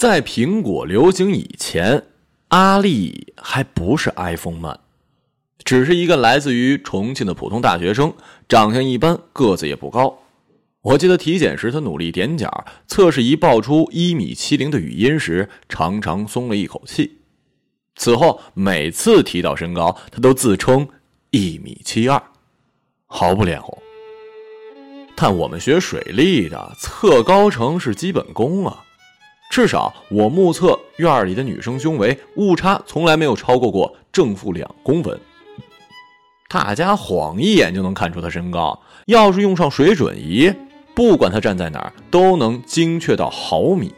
在苹果流行以前，阿丽还不是 iPhone 慢，只是一个来自于重庆的普通大学生，长相一般，个子也不高。我记得体检时，他努力踮脚，测试仪报出一米七零的语音时，长长松了一口气。此后，每次提到身高，他都自称一米七二，毫不脸红。但我们学水利的，测高程是基本功啊，至少我目测院里的女生胸围误差从来没有超过过正负两公分。大家晃一眼就能看出他身高，要是用上水准仪。不管他站在哪儿，都能精确到毫米。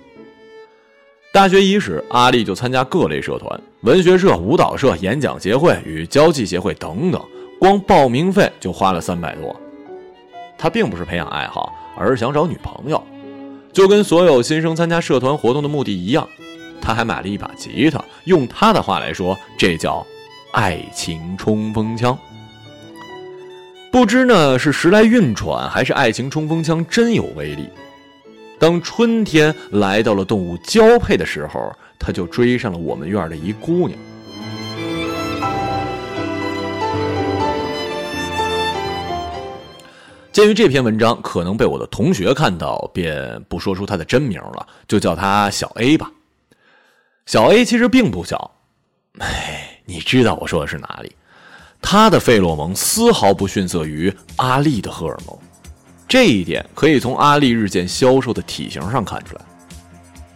大学伊始，阿丽就参加各类社团，文学社、舞蹈社、演讲协会与交际协会等等，光报名费就花了三百多。他并不是培养爱好，而是想找女朋友。就跟所有新生参加社团活动的目的一样，他还买了一把吉他。用他的话来说，这叫爱情冲锋枪。不知呢是时来运转，还是爱情冲锋枪真有威力。当春天来到了动物交配的时候，他就追上了我们院的一姑娘。鉴于这篇文章可能被我的同学看到，便不说出他的真名了，就叫他小 A 吧。小 A 其实并不小，哎，你知道我说的是哪里？他的费洛蒙丝毫不逊色于阿丽的荷尔蒙，这一点可以从阿丽日渐消瘦的体型上看出来。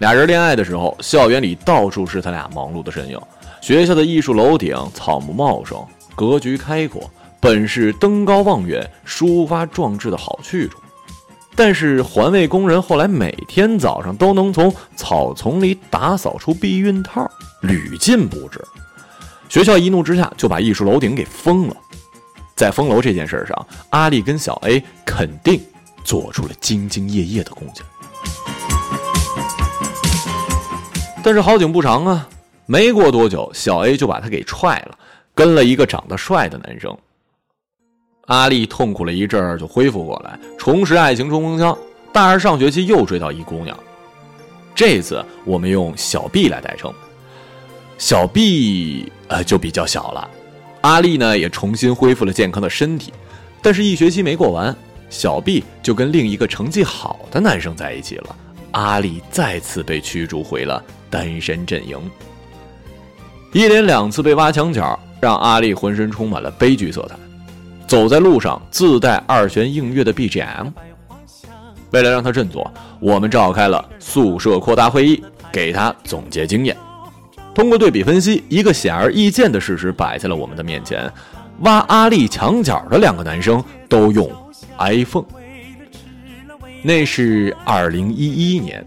俩人恋爱的时候，校园里到处是他俩忙碌的身影。学校的艺术楼顶草木茂盛，格局开阔，本是登高望远、抒发壮志的好去处。但是环卫工人后来每天早上都能从草丛里打扫出避孕套，屡禁不止。学校一怒之下就把艺术楼顶给封了。在封楼这件事上，阿丽跟小 A 肯定做出了兢兢业业的贡献。但是好景不长啊，没过多久，小 A 就把他给踹了，跟了一个长得帅的男生。阿丽痛苦了一阵儿，就恢复过来，重拾爱情冲锋枪。大二上学期又追到一姑娘，这次我们用小 B 来代称。小 B 呃就比较小了，阿丽呢也重新恢复了健康的身体，但是，一学期没过完，小 B 就跟另一个成绩好的男生在一起了，阿丽再次被驱逐回了单身阵营。一连两次被挖墙脚，让阿丽浑身充满了悲剧色彩，走在路上自带二弦映月的 BGM。为了让他振作，我们召开了宿舍扩大会议，给他总结经验。通过对比分析，一个显而易见的事实摆在了我们的面前：挖阿力墙角的两个男生都用 iPhone。那是二零一一年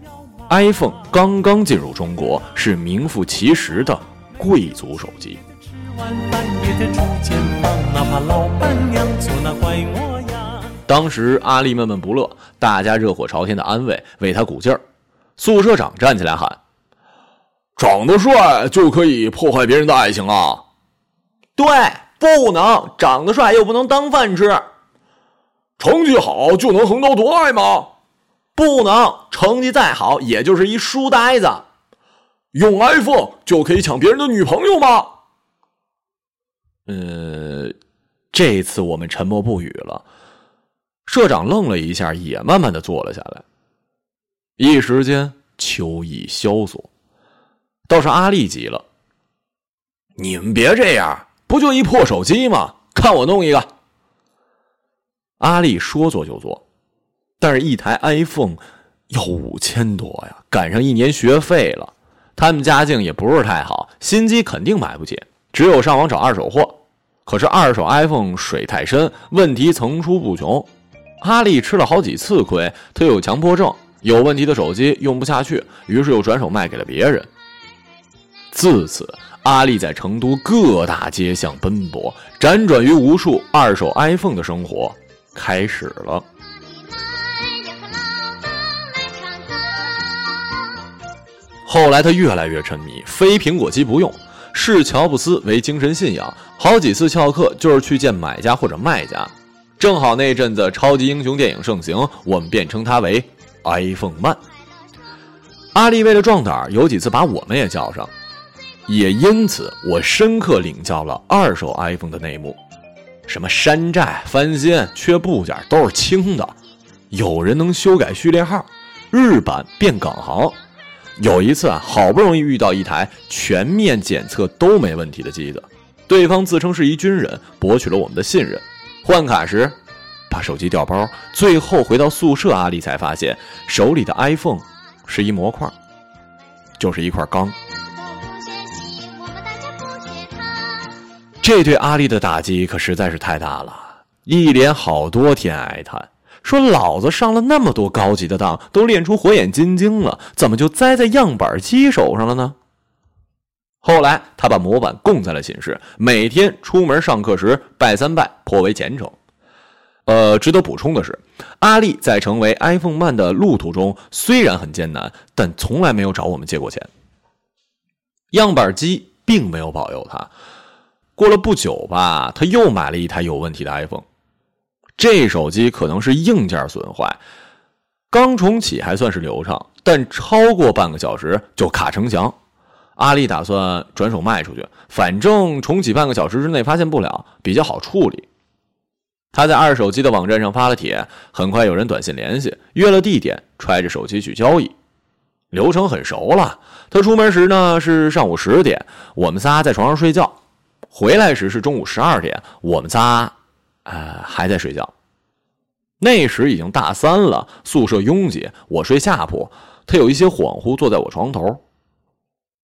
，iPhone 刚刚进入中国，是名副其实的贵族手机。当时阿丽闷闷不乐，大家热火朝天的安慰，为他鼓劲儿。宿舍长站起来喊。长得帅就可以破坏别人的爱情啊？对，不能长得帅又不能当饭吃。成绩好就能横刀夺爱吗？不能，成绩再好也就是一书呆子。用 iPhone 就可以抢别人的女朋友吗？呃，这次我们沉默不语了。社长愣了一下，也慢慢的坐了下来。一时间，秋意萧索。倒是阿丽急了，你们别这样，不就一破手机吗？看我弄一个。阿丽说做就做，但是一台 iPhone 要五千多呀，赶上一年学费了。他们家境也不是太好，新机肯定买不起，只有上网找二手货。可是二手 iPhone 水太深，问题层出不穷。阿丽吃了好几次亏，她有强迫症，有问题的手机用不下去，于是又转手卖给了别人。自此，阿丽在成都各大街巷奔波，辗转于无数二手 iPhone 的生活开始了。后来，他越来越沉迷，非苹果机不用，视乔布斯为精神信仰，好几次翘课就是去见买家或者卖家。正好那阵子超级英雄电影盛行，我们便称他为 iPhone Man”。阿丽为了壮胆，有几次把我们也叫上，也因此我深刻领教了二手 iPhone 的内幕：什么山寨、翻新、缺部件都是轻的，有人能修改序列号，日版变港行。有一次啊，好不容易遇到一台全面检测都没问题的机子，对方自称是一军人，博取了我们的信任。换卡时，把手机掉包，最后回到宿舍，阿丽才发现手里的 iPhone 是一模块，就是一块钢。这对阿丽的打击可实在是太大了，一连好多天哀叹。说老子上了那么多高级的当，都练出火眼金睛了，怎么就栽在样板机手上了呢？后来他把模板供在了寝室，每天出门上课时拜三拜，颇为虔诚。呃，值得补充的是，阿丽在成为 iPhone Man 的路途中虽然很艰难，但从来没有找我们借过钱。样板机并没有保佑他。过了不久吧，他又买了一台有问题的 iPhone。这手机可能是硬件损坏，刚重启还算是流畅，但超过半个小时就卡成墙。阿丽打算转手卖出去，反正重启半个小时之内发现不了，比较好处理。他在二手机的网站上发了帖，很快有人短信联系，约了地点，揣着手机去交易。流程很熟了。他出门时呢是上午十点，我们仨在床上睡觉；回来时是中午十二点，我们仨。呃，还在睡觉。那时已经大三了，宿舍拥挤，我睡下铺，他有一些恍惚，坐在我床头，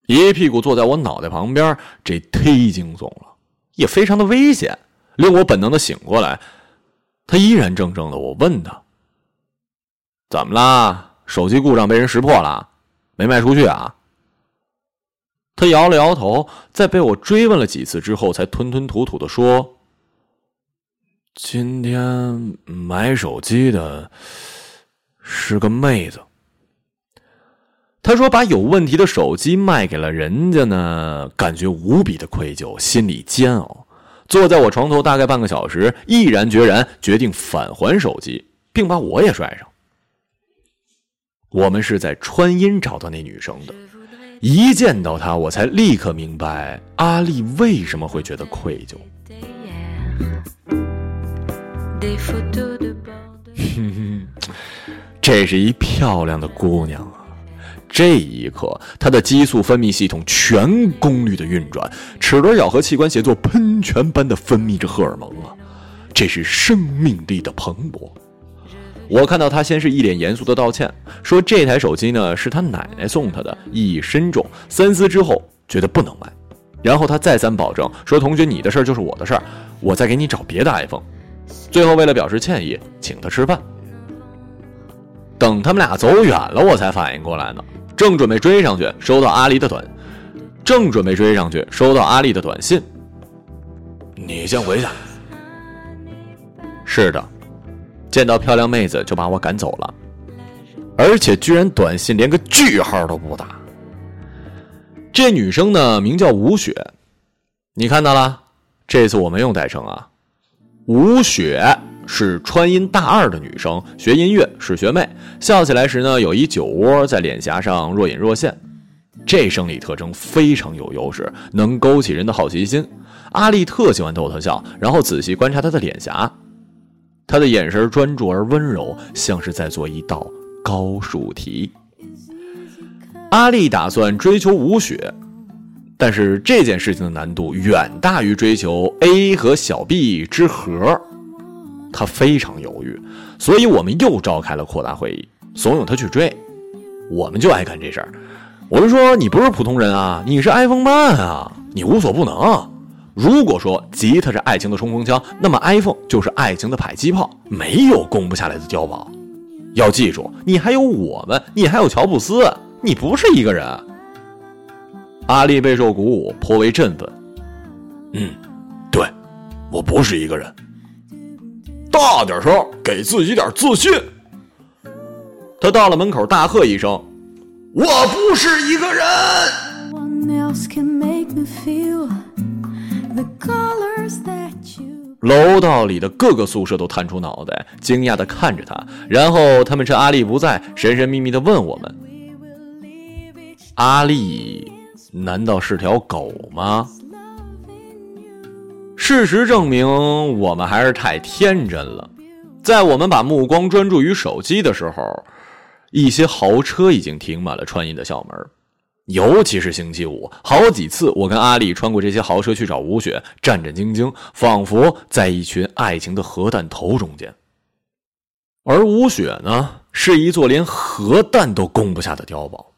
一屁股坐在我脑袋旁边，这忒惊悚了，也非常的危险，令我本能的醒过来。他依然怔怔的，我问他：“怎么啦？手机故障被人识破了，没卖出去啊？”他摇了摇头，在被我追问了几次之后，才吞吞吐吐的说。今天买手机的是个妹子。他说：“把有问题的手机卖给了人家呢，感觉无比的愧疚，心里煎熬。坐在我床头大概半个小时，毅然决然决定返还手机，并把我也拽上。我们是在川音找到那女生的，一见到她，我才立刻明白阿丽为什么会觉得愧疚。”哼哼，这是一漂亮的姑娘啊！这一刻，她的激素分泌系统全功率的运转，齿轮咬合器官协作，喷泉般的分泌着荷尔蒙啊！这是生命力的蓬勃。我看到她先是一脸严肃的道歉，说这台手机呢是她奶奶送她的，意义深重。三思之后，觉得不能卖。然后她再三保证说：“同学，你的事儿就是我的事儿，我再给你找别的 iPhone。”最后，为了表示歉意，请他吃饭。等他们俩走远了，我才反应过来呢。正准备追上去，收到阿丽的短，正准备追上去，收到阿丽的短信。你先回去。是的，见到漂亮妹子就把我赶走了，而且居然短信连个句号都不打。这女生呢，名叫吴雪，你看到了？这次我没用代称啊。吴雪是川音大二的女生，学音乐是学妹，笑起来时呢有一酒窝在脸颊上若隐若现，这生理特征非常有优势，能勾起人的好奇心。阿丽特喜欢逗她笑，然后仔细观察她的脸颊，她的眼神专注而温柔，像是在做一道高数题。阿丽打算追求吴雪。但是这件事情的难度远大于追求 A 和小 B 之和，他非常犹豫，所以我们又召开了扩大会议，怂恿他去追。我们就爱干这事儿。我们说你不是普通人啊，你是 iPhone Man 啊，你无所不能。如果说吉他是爱情的冲锋枪，那么 iPhone 就是爱情的迫击炮，没有攻不下来的碉堡。要记住，你还有我们，你还有乔布斯，你不是一个人。阿丽备受鼓舞，颇为振奋。嗯，对，我不是一个人。大点声，给自己点自信。他到了门口，大喝一声：“我不是一个人！”楼道里的各个宿舍都探出脑袋，惊讶的看着他。然后他们趁阿丽不在，神神秘秘的问我们：“阿丽难道是条狗吗？事实证明，我们还是太天真了。在我们把目光专注于手机的时候，一些豪车已经停满了川音的校门。尤其是星期五，好几次我跟阿丽穿过这些豪车去找吴雪，战战兢兢，仿佛在一群爱情的核弹头中间。而吴雪呢，是一座连核弹都攻不下的碉堡。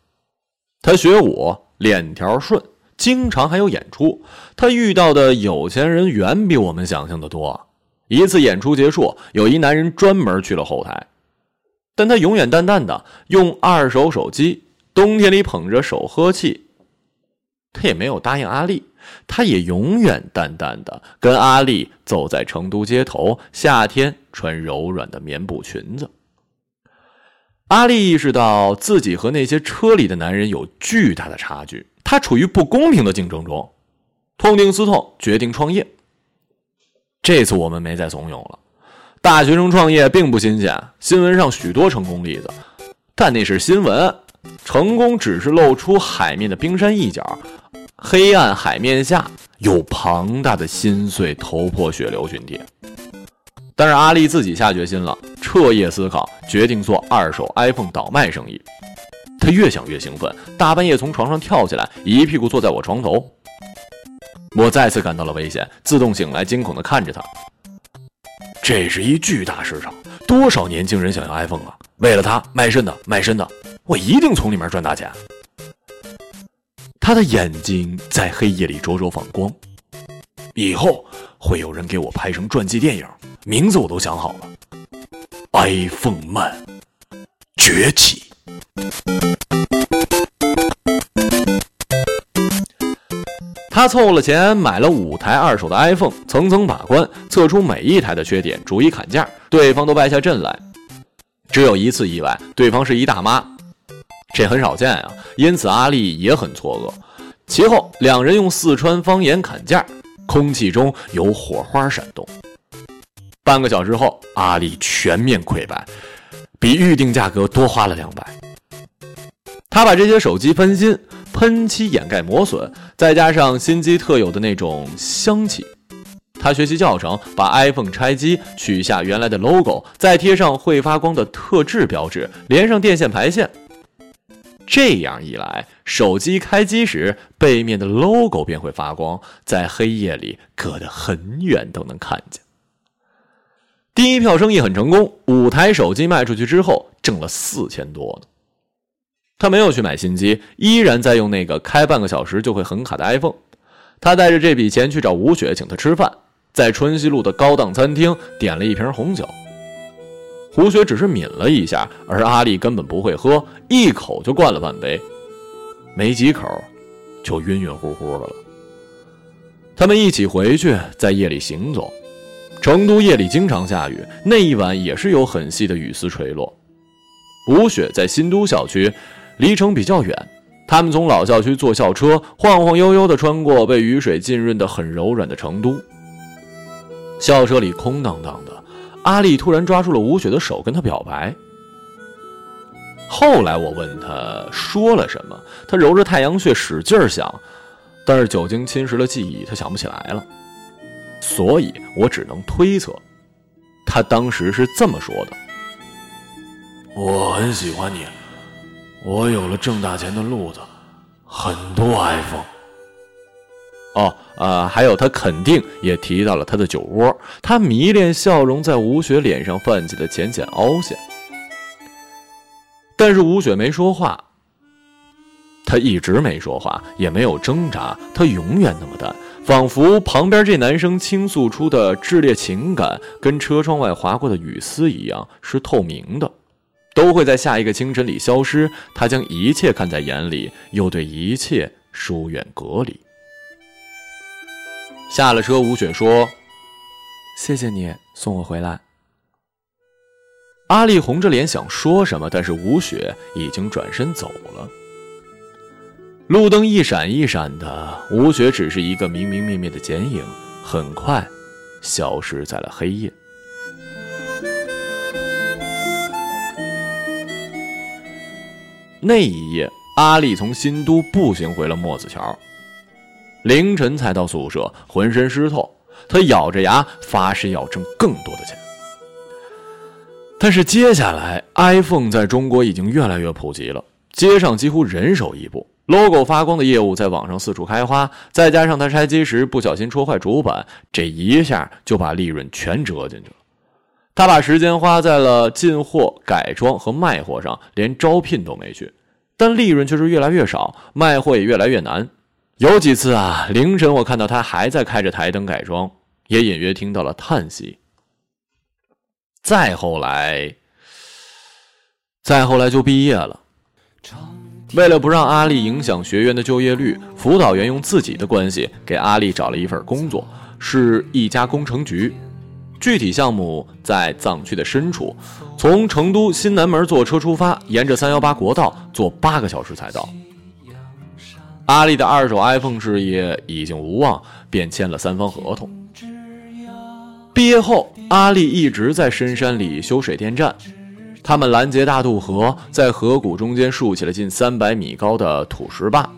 她学武，脸条顺，经常还有演出。他遇到的有钱人远比我们想象的多。一次演出结束，有一男人专门去了后台，但他永远淡淡的用二手手机。冬天里捧着手呵气，他也没有答应阿丽，他也永远淡淡的跟阿丽走在成都街头，夏天穿柔软的棉布裙子。阿丽意识到自己和那些车里的男人有巨大的差距，他处于不公平的竞争中，痛定思痛，决定创业。这次我们没再怂恿了，大学生创业并不新鲜，新闻上许多成功例子，但那是新闻。成功只是露出海面的冰山一角，黑暗海面下有庞大的心碎头破血流群体。但是阿丽自己下决心了，彻夜思考，决定做二手 iPhone 倒卖生意。他越想越兴奋，大半夜从床上跳起来，一屁股坐在我床头。我再次感到了危险，自动醒来，惊恐地看着他。这是一巨大市场，多少年轻人想要 iPhone 啊！为了它，卖身的，卖身的。我一定从里面赚大钱。他的眼睛在黑夜里灼灼放光，以后会有人给我拍成传记电影，名字我都想好了，iPhone Man 崛起。他凑了钱买了五台二手的 iPhone，层层把关，测出每一台的缺点，逐一砍价，对方都败下阵来。只有一次意外，对方是一大妈。这很少见啊，因此阿丽也很错愕。其后两人用四川方言砍价，空气中有火花闪动。半个小时后，阿丽全面溃败，比预定价格多花了两百。他把这些手机翻新、喷漆掩盖磨损，再加上新机特有的那种香气。他学习教程，把 iPhone 拆机，取下原来的 logo，再贴上会发光的特制标志，连上电线排线。这样一来，手机开机时背面的 logo 便会发光，在黑夜里隔得很远都能看见。第一票生意很成功，五台手机卖出去之后挣了四千多呢。他没有去买新机，依然在用那个开半个小时就会很卡的 iPhone。他带着这笔钱去找吴雪，请他吃饭，在春熙路的高档餐厅点了一瓶红酒。胡雪只是抿了一下，而阿丽根本不会喝，一口就灌了半杯，没几口就晕晕乎乎的了。他们一起回去，在夜里行走。成都夜里经常下雨，那一晚也是有很细的雨丝垂落。吴雪在新都校区，离城比较远，他们从老校区坐校车，晃晃悠悠地穿过被雨水浸润的很柔软的成都。校车里空荡荡的。阿丽突然抓住了吴雪的手，跟她表白。后来我问她说了什么，她揉着太阳穴使劲想，但是酒精侵蚀了记忆，她想不起来了。所以我只能推测，她当时是这么说的：“我很喜欢你，我有了挣大钱的路子，很多 iPhone。”哦，呃，还有他肯定也提到了他的酒窝，他迷恋笑容在吴雪脸上泛起的浅浅凹陷。但是吴雪没说话，他一直没说话，也没有挣扎，他永远那么淡，仿佛旁边这男生倾诉出的炽烈情感，跟车窗外划过的雨丝一样，是透明的，都会在下一个清晨里消失。他将一切看在眼里，又对一切疏远隔离。下了车，吴雪说：“谢谢你送我回来。”阿丽红着脸想说什么，但是吴雪已经转身走了。路灯一闪一闪的，吴雪只是一个明明灭灭的剪影，很快消失在了黑夜。那一夜，阿丽从新都步行回了墨子桥，凌晨才到宿舍，浑身湿透。他咬着牙发誓要挣更多的钱。但是接下来，iPhone 在中国已经越来越普及了，街上几乎人手一部，logo 发光的业务在网上四处开花。再加上他拆机时不小心戳坏主板，这一下就把利润全折进去了。他把时间花在了进货、改装和卖货上，连招聘都没去，但利润却是越来越少，卖货也越来越难。有几次啊，凌晨我看到他还在开着台灯改装，也隐约听到了叹息。再后来，再后来就毕业了。为了不让阿丽影响学员的就业率，辅导员用自己的关系给阿丽找了一份工作，是一家工程局。具体项目在藏区的深处，从成都新南门坐车出发，沿着三幺八国道坐八个小时才到。阿丽的二手 iPhone 事业已经无望，便签了三方合同。毕业后，阿丽一直在深山里修水电站。他们拦截大渡河，在河谷中间竖起了近三百米高的土石坝。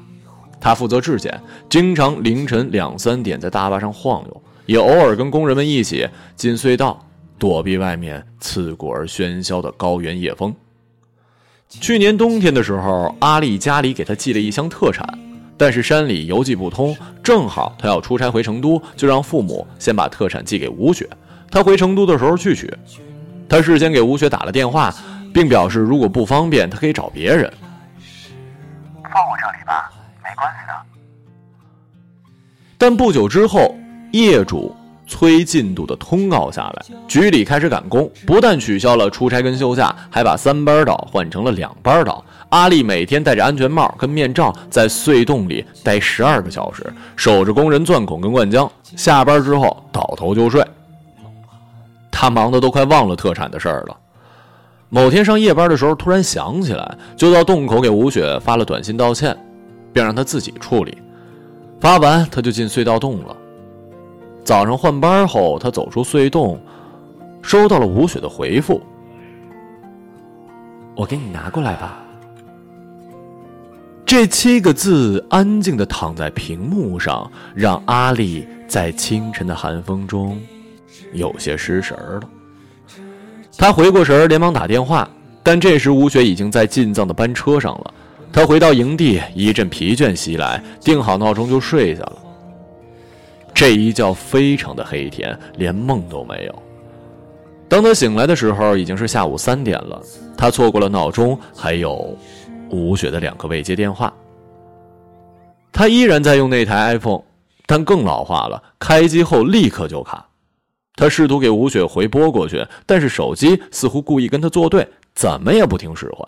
他负责质检，经常凌晨两三点在大坝上晃悠，也偶尔跟工人们一起进隧道，躲避外面刺骨而喧嚣的高原夜风。去年冬天的时候，阿丽家里给他寄了一箱特产。但是山里邮寄不通，正好他要出差回成都，就让父母先把特产寄给吴雪。他回成都的时候去取。他事先给吴雪打了电话，并表示如果不方便，他可以找别人。放我这里吧，没关系的。但不久之后，业主催进度的通告下来，局里开始赶工，不但取消了出差跟休假，还把三班倒换成了两班倒。阿丽每天戴着安全帽跟面罩，在隧洞里待十二个小时，守着工人钻孔跟灌浆。下班之后倒头就睡。他忙得都快忘了特产的事儿了。某天上夜班的时候，突然想起来，就到洞口给吴雪发了短信道歉，并让他自己处理。发完，他就进隧道洞了。早上换班后，他走出隧洞，收到了吴雪的回复：“我给你拿过来吧。”这七个字安静地躺在屏幕上，让阿丽在清晨的寒风中有些失神了。他回过神连忙打电话，但这时吴雪已经在进藏的班车上了。他回到营地，一阵疲倦袭来，定好闹钟就睡下了。这一觉非常的黑天，连梦都没有。当他醒来的时候，已经是下午三点了。他错过了闹钟，还有。吴雪的两个未接电话，他依然在用那台 iPhone，但更老化了，开机后立刻就卡。他试图给吴雪回拨过去，但是手机似乎故意跟他作对，怎么也不听使唤。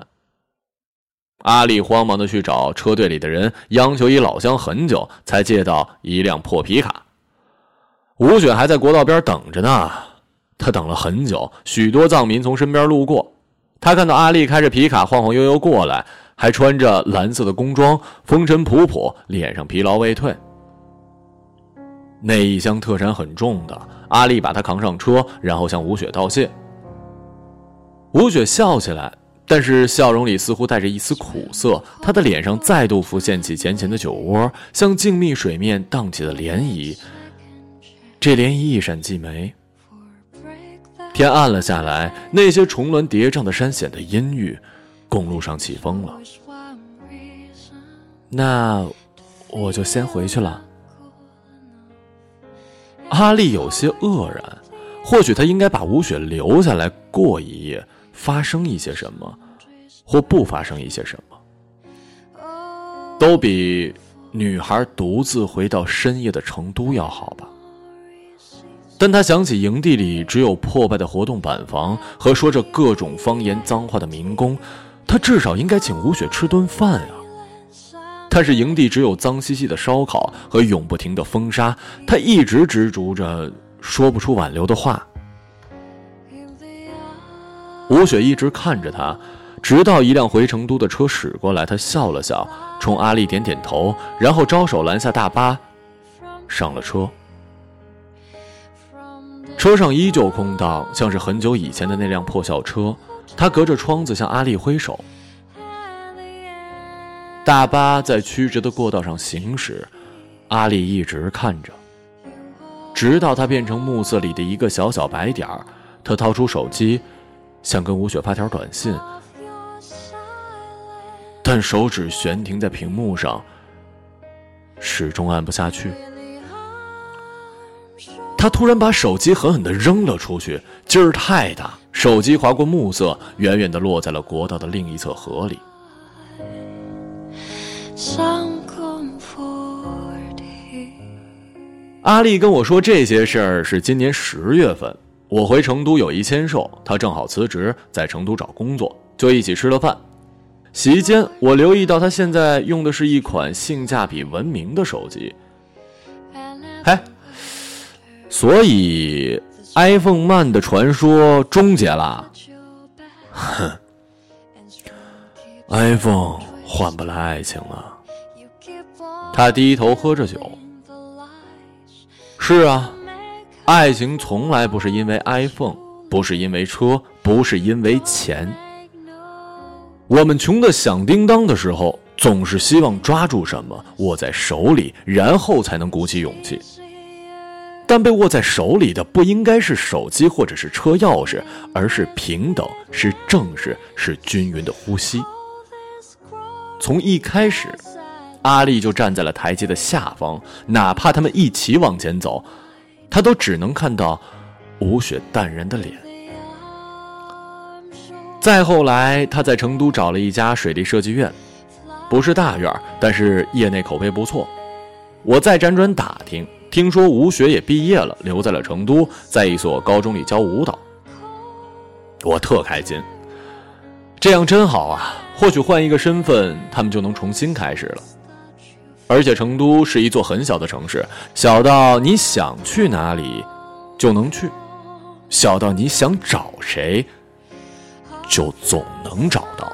阿丽慌忙的去找车队里的人，央求一老乡，很久才借到一辆破皮卡。吴雪还在国道边等着呢，他等了很久，许多藏民从身边路过，他看到阿丽开着皮卡晃晃悠悠过来。还穿着蓝色的工装，风尘仆仆，脸上疲劳未退。那一箱特产很重的，阿丽把他扛上车，然后向吴雪道谢。吴雪笑起来，但是笑容里似乎带着一丝苦涩。她的脸上再度浮现起浅浅的酒窝，像静谧水面荡起的涟漪。这涟漪一闪即没。天暗了下来，那些重峦叠嶂的山显得阴郁。公路上起风了，那我就先回去了。阿丽有些愕然，或许她应该把吴雪留下来过一夜，发生一些什么，或不发生一些什么，都比女孩独自回到深夜的成都要好吧。但他想起营地里只有破败的活动板房和说着各种方言脏话的民工。他至少应该请吴雪吃顿饭啊！但是营地只有脏兮兮的烧烤和永不停的风沙，他一直执着着说不出挽留的话。吴雪一直看着他，直到一辆回成都的车驶过来，他笑了笑，冲阿丽点点头，然后招手拦下大巴，上了车。车上依旧空荡，像是很久以前的那辆破校车。他隔着窗子向阿丽挥手。大巴在曲折的过道上行驶，阿丽一直看着，直到它变成暮色里的一个小小白点儿。他掏出手机，想跟吴雪发条短信，但手指悬停在屏幕上，始终按不下去。他突然把手机狠狠地扔了出去，劲儿太大，手机划过暮色，远远地落在了国道的另一侧河里。阿丽跟我说这些事儿是今年十月份，我回成都有一签售，他正好辞职在成都找工作，就一起吃了饭。席间，我留意到他现在用的是一款性价比闻名的手机。嘿。所以，iPhone 慢的传说终结了。哼，iPhone 换不来爱情了。他低头喝着酒。是啊，爱情从来不是因为 iPhone，不是因为车，不是因为钱。我们穷的响叮当的时候，总是希望抓住什么握在手里，然后才能鼓起勇气。但被握在手里的不应该是手机或者是车钥匙，而是平等，是正视，是均匀的呼吸。从一开始，阿丽就站在了台阶的下方，哪怕他们一起往前走，他都只能看到吴雪淡然的脸。再后来，他在成都找了一家水利设计院，不是大院，但是业内口碑不错。我再辗转打听。听说吴雪也毕业了，留在了成都，在一所高中里教舞蹈。我特开心，这样真好啊！或许换一个身份，他们就能重新开始了。而且成都是一座很小的城市，小到你想去哪里就能去，小到你想找谁就总能找到。